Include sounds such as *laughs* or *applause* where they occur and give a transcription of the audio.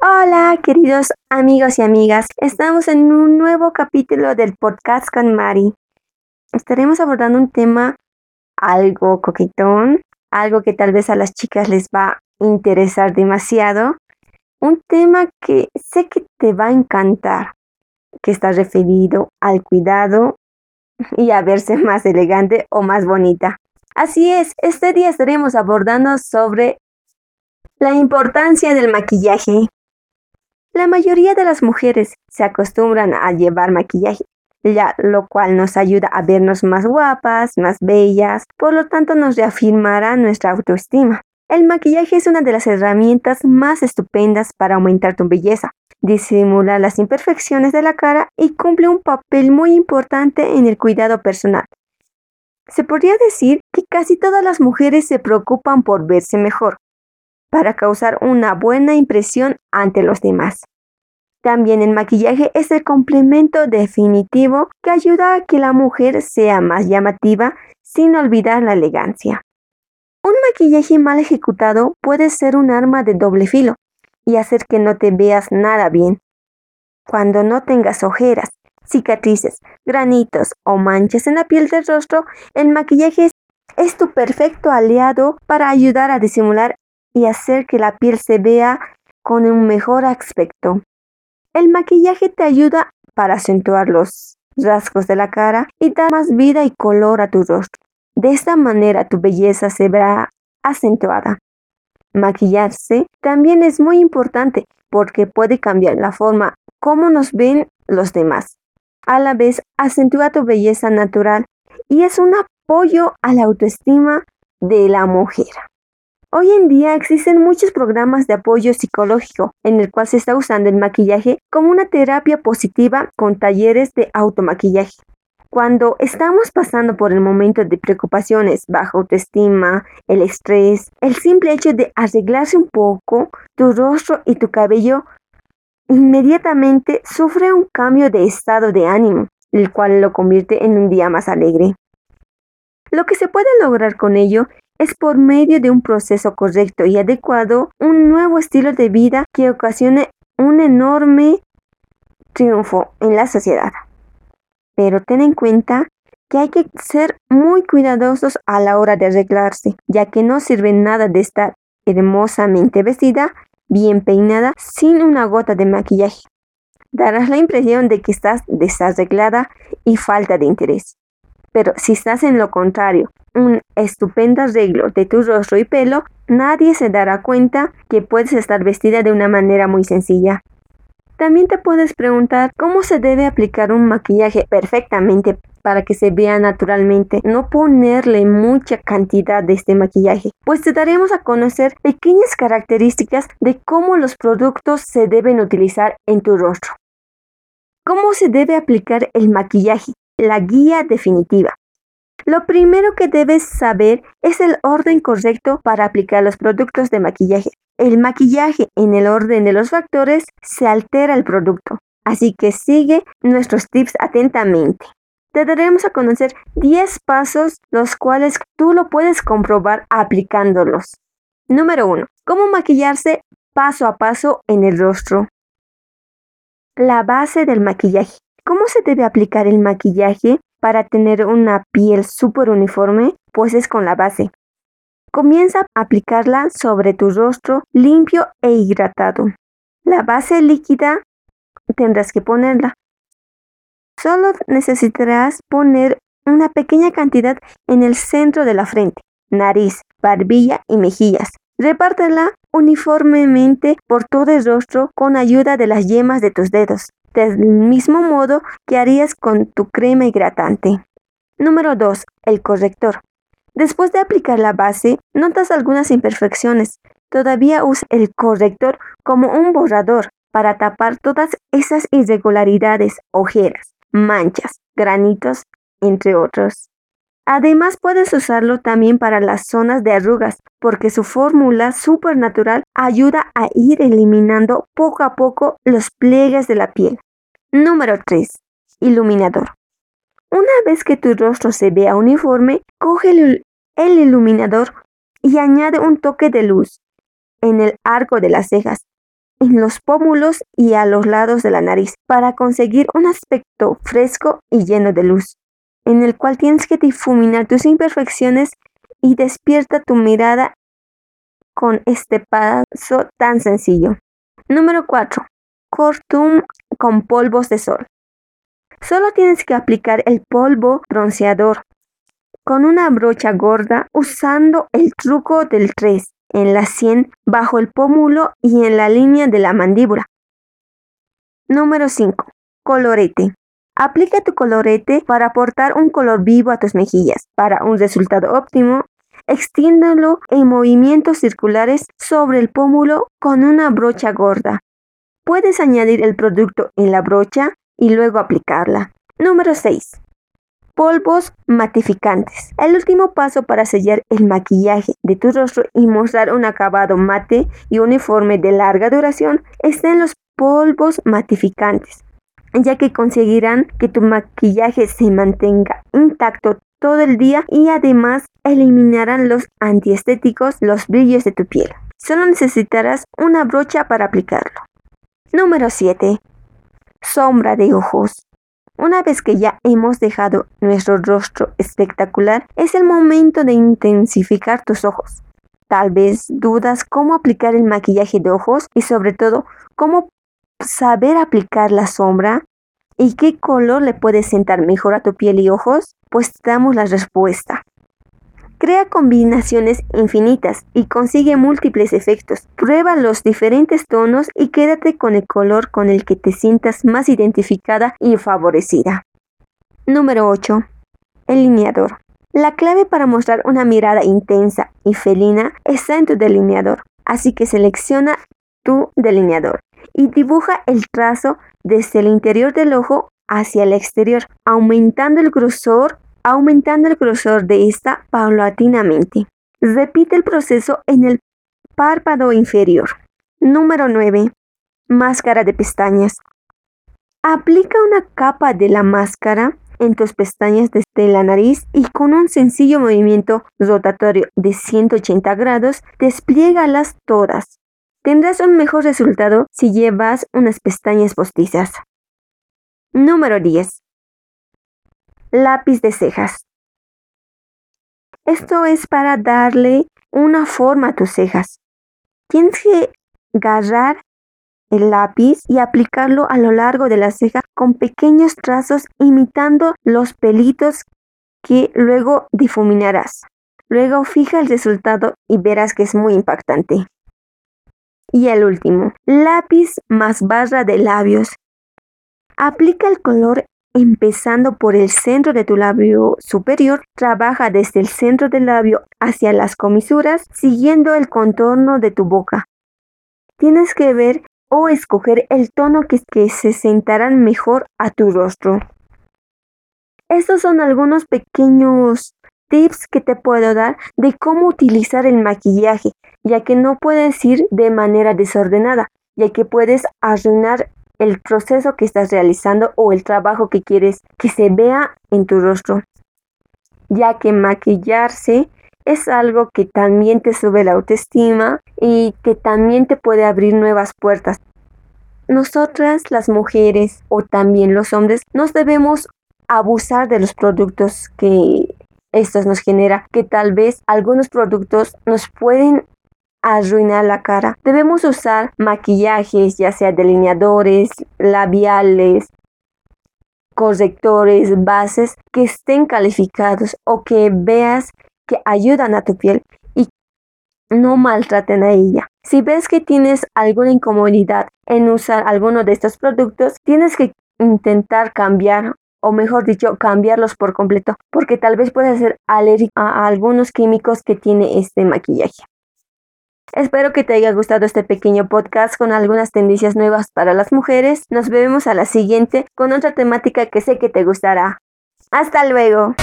Hola queridos amigos y amigas, estamos en un nuevo capítulo del podcast con Mari. Estaremos abordando un tema algo coquetón, algo que tal vez a las chicas les va a interesar demasiado, un tema que sé que te va a encantar, que está referido al cuidado y a verse *laughs* más elegante o más bonita. Así es, este día estaremos abordando sobre la importancia del maquillaje. La mayoría de las mujeres se acostumbran a llevar maquillaje, ya, lo cual nos ayuda a vernos más guapas, más bellas, por lo tanto nos reafirmará nuestra autoestima. El maquillaje es una de las herramientas más estupendas para aumentar tu belleza, disimula las imperfecciones de la cara y cumple un papel muy importante en el cuidado personal. Se podría decir que casi todas las mujeres se preocupan por verse mejor, para causar una buena impresión ante los demás. También el maquillaje es el complemento definitivo que ayuda a que la mujer sea más llamativa sin olvidar la elegancia. Un maquillaje mal ejecutado puede ser un arma de doble filo y hacer que no te veas nada bien. Cuando no tengas ojeras, cicatrices, granitos o manchas en la piel del rostro, el maquillaje es tu perfecto aliado para ayudar a disimular y hacer que la piel se vea con un mejor aspecto. El maquillaje te ayuda para acentuar los rasgos de la cara y dar más vida y color a tu rostro. De esta manera tu belleza se verá acentuada. Maquillarse también es muy importante porque puede cambiar la forma como nos ven los demás. A la vez acentúa tu belleza natural y es un apoyo a la autoestima de la mujer. Hoy en día existen muchos programas de apoyo psicológico en el cual se está usando el maquillaje como una terapia positiva con talleres de automaquillaje. Cuando estamos pasando por el momento de preocupaciones, baja autoestima, el estrés, el simple hecho de arreglarse un poco tu rostro y tu cabello inmediatamente sufre un cambio de estado de ánimo, el cual lo convierte en un día más alegre. Lo que se puede lograr con ello es por medio de un proceso correcto y adecuado un nuevo estilo de vida que ocasione un enorme triunfo en la sociedad. Pero ten en cuenta que hay que ser muy cuidadosos a la hora de arreglarse, ya que no sirve nada de estar hermosamente vestida, bien peinada, sin una gota de maquillaje. Darás la impresión de que estás desarreglada y falta de interés. Pero si estás en lo contrario, un estupendo arreglo de tu rostro y pelo, nadie se dará cuenta que puedes estar vestida de una manera muy sencilla. También te puedes preguntar cómo se debe aplicar un maquillaje perfectamente para que se vea naturalmente, no ponerle mucha cantidad de este maquillaje, pues te daremos a conocer pequeñas características de cómo los productos se deben utilizar en tu rostro. ¿Cómo se debe aplicar el maquillaje? la guía definitiva. Lo primero que debes saber es el orden correcto para aplicar los productos de maquillaje. El maquillaje en el orden de los factores se altera el producto, así que sigue nuestros tips atentamente. Te daremos a conocer 10 pasos los cuales tú lo puedes comprobar aplicándolos. Número 1. Cómo maquillarse paso a paso en el rostro. La base del maquillaje. ¿Cómo se debe aplicar el maquillaje para tener una piel súper uniforme? Pues es con la base. Comienza a aplicarla sobre tu rostro limpio e hidratado. La base líquida tendrás que ponerla. Solo necesitarás poner una pequeña cantidad en el centro de la frente, nariz, barbilla y mejillas. Repártela uniformemente por todo el rostro con ayuda de las yemas de tus dedos del mismo modo que harías con tu crema hidratante. Número 2. El corrector. Después de aplicar la base, notas algunas imperfecciones. Todavía usa el corrector como un borrador para tapar todas esas irregularidades, ojeras, manchas, granitos, entre otros. Además puedes usarlo también para las zonas de arrugas, porque su fórmula supernatural ayuda a ir eliminando poco a poco los pliegues de la piel. Número 3. iluminador. Una vez que tu rostro se vea uniforme, coge el, iluminador y añade un toque de luz en el arco de las cejas, en los pómulos y a los lados de la nariz para conseguir un aspecto fresco y lleno de luz, en el cual tienes que difuminar tus imperfecciones y despierta tu mirada con este paso tan sencillo. Número 4. Cortum con polvos de sol. Solo tienes que aplicar el polvo bronceador con una brocha gorda usando el truco del 3 en la sien, bajo el pómulo y en la línea de la mandíbula. Número 5. Colorete. Aplica tu colorete para aportar un color vivo a tus mejillas. Para un resultado óptimo, extiéndelo en movimientos circulares sobre el pómulo con una brocha gorda. Puedes añadir el producto en la brocha y luego aplicarla. Número 6. Polvos matificantes. El último paso para sellar el maquillaje de tu rostro y mostrar un acabado mate y uniforme de larga duración está en los polvos matificantes, ya que conseguirán que tu maquillaje se mantenga intacto todo el día y además eliminarán los antiestéticos, los brillos de tu piel. Solo necesitarás una brocha para aplicarlo. Número 7. Sombra de ojos. Una vez que ya hemos dejado nuestro rostro espectacular, es el momento de intensificar tus ojos. Tal vez dudas cómo aplicar el maquillaje de ojos y sobre todo cómo saber aplicar la sombra y qué color le puede sentar mejor a tu piel y ojos, pues te damos la respuesta. Crea combinaciones infinitas y consigue múltiples efectos. Prueba los diferentes tonos y quédate con el color con el que te sientas más identificada y favorecida. Número 8. El lineador. La clave para mostrar una mirada intensa y felina está en tu delineador, así que selecciona tu delineador y dibuja el trazo desde el interior del ojo hacia el exterior, aumentando el grosor aumentando el grosor de esta paulatinamente. Repite el proceso en el párpado inferior. Número 9. Máscara de pestañas. Aplica una capa de la máscara en tus pestañas desde la nariz y con un sencillo movimiento rotatorio de 180 grados, despliégalas todas. Tendrás un mejor resultado si llevas unas pestañas postizas. Número 10 lápiz de cejas. Esto es para darle una forma a tus cejas. Tienes que agarrar el lápiz y aplicarlo a lo largo de la ceja con pequeños trazos imitando los pelitos que luego difuminarás. Luego fija el resultado y verás que es muy impactante. Y el último, lápiz más barra de labios. Aplica el color empezando por el centro de tu labio superior, trabaja desde el centro del labio hacia las comisuras, siguiendo el contorno de tu boca. Tienes que ver o escoger el tono que, se sentarán mejor a tu rostro. Estos son algunos pequeños tips que te puedo dar de cómo utilizar el maquillaje, ya que no puedes ir de manera desordenada, ya que puedes arruinar el proceso que estás realizando o el trabajo que quieres que se vea en tu rostro, ya que maquillarse es algo que también te sube la autoestima y que también te puede abrir nuevas puertas. Nosotras, las mujeres o también los hombres, nos debemos abusar de los productos que estos nos genera, que tal vez algunos productos nos pueden arruinar la cara. Debemos usar maquillajes, ya sea delineadores, labiales, correctores, bases que estén calificados o que veas que ayudan a tu piel y no maltraten a ella. Si ves que tienes alguna incomodidad en usar alguno de estos productos, tienes que intentar cambiar o mejor dicho, cambiarlos por completo, porque tal vez puedas ser alérgico a algunos químicos que tiene este maquillaje. Espero que te haya gustado este pequeño podcast con algunas tendencias nuevas para las mujeres. Nos vemos a la siguiente con otra temática que sé que te gustará. Hasta luego.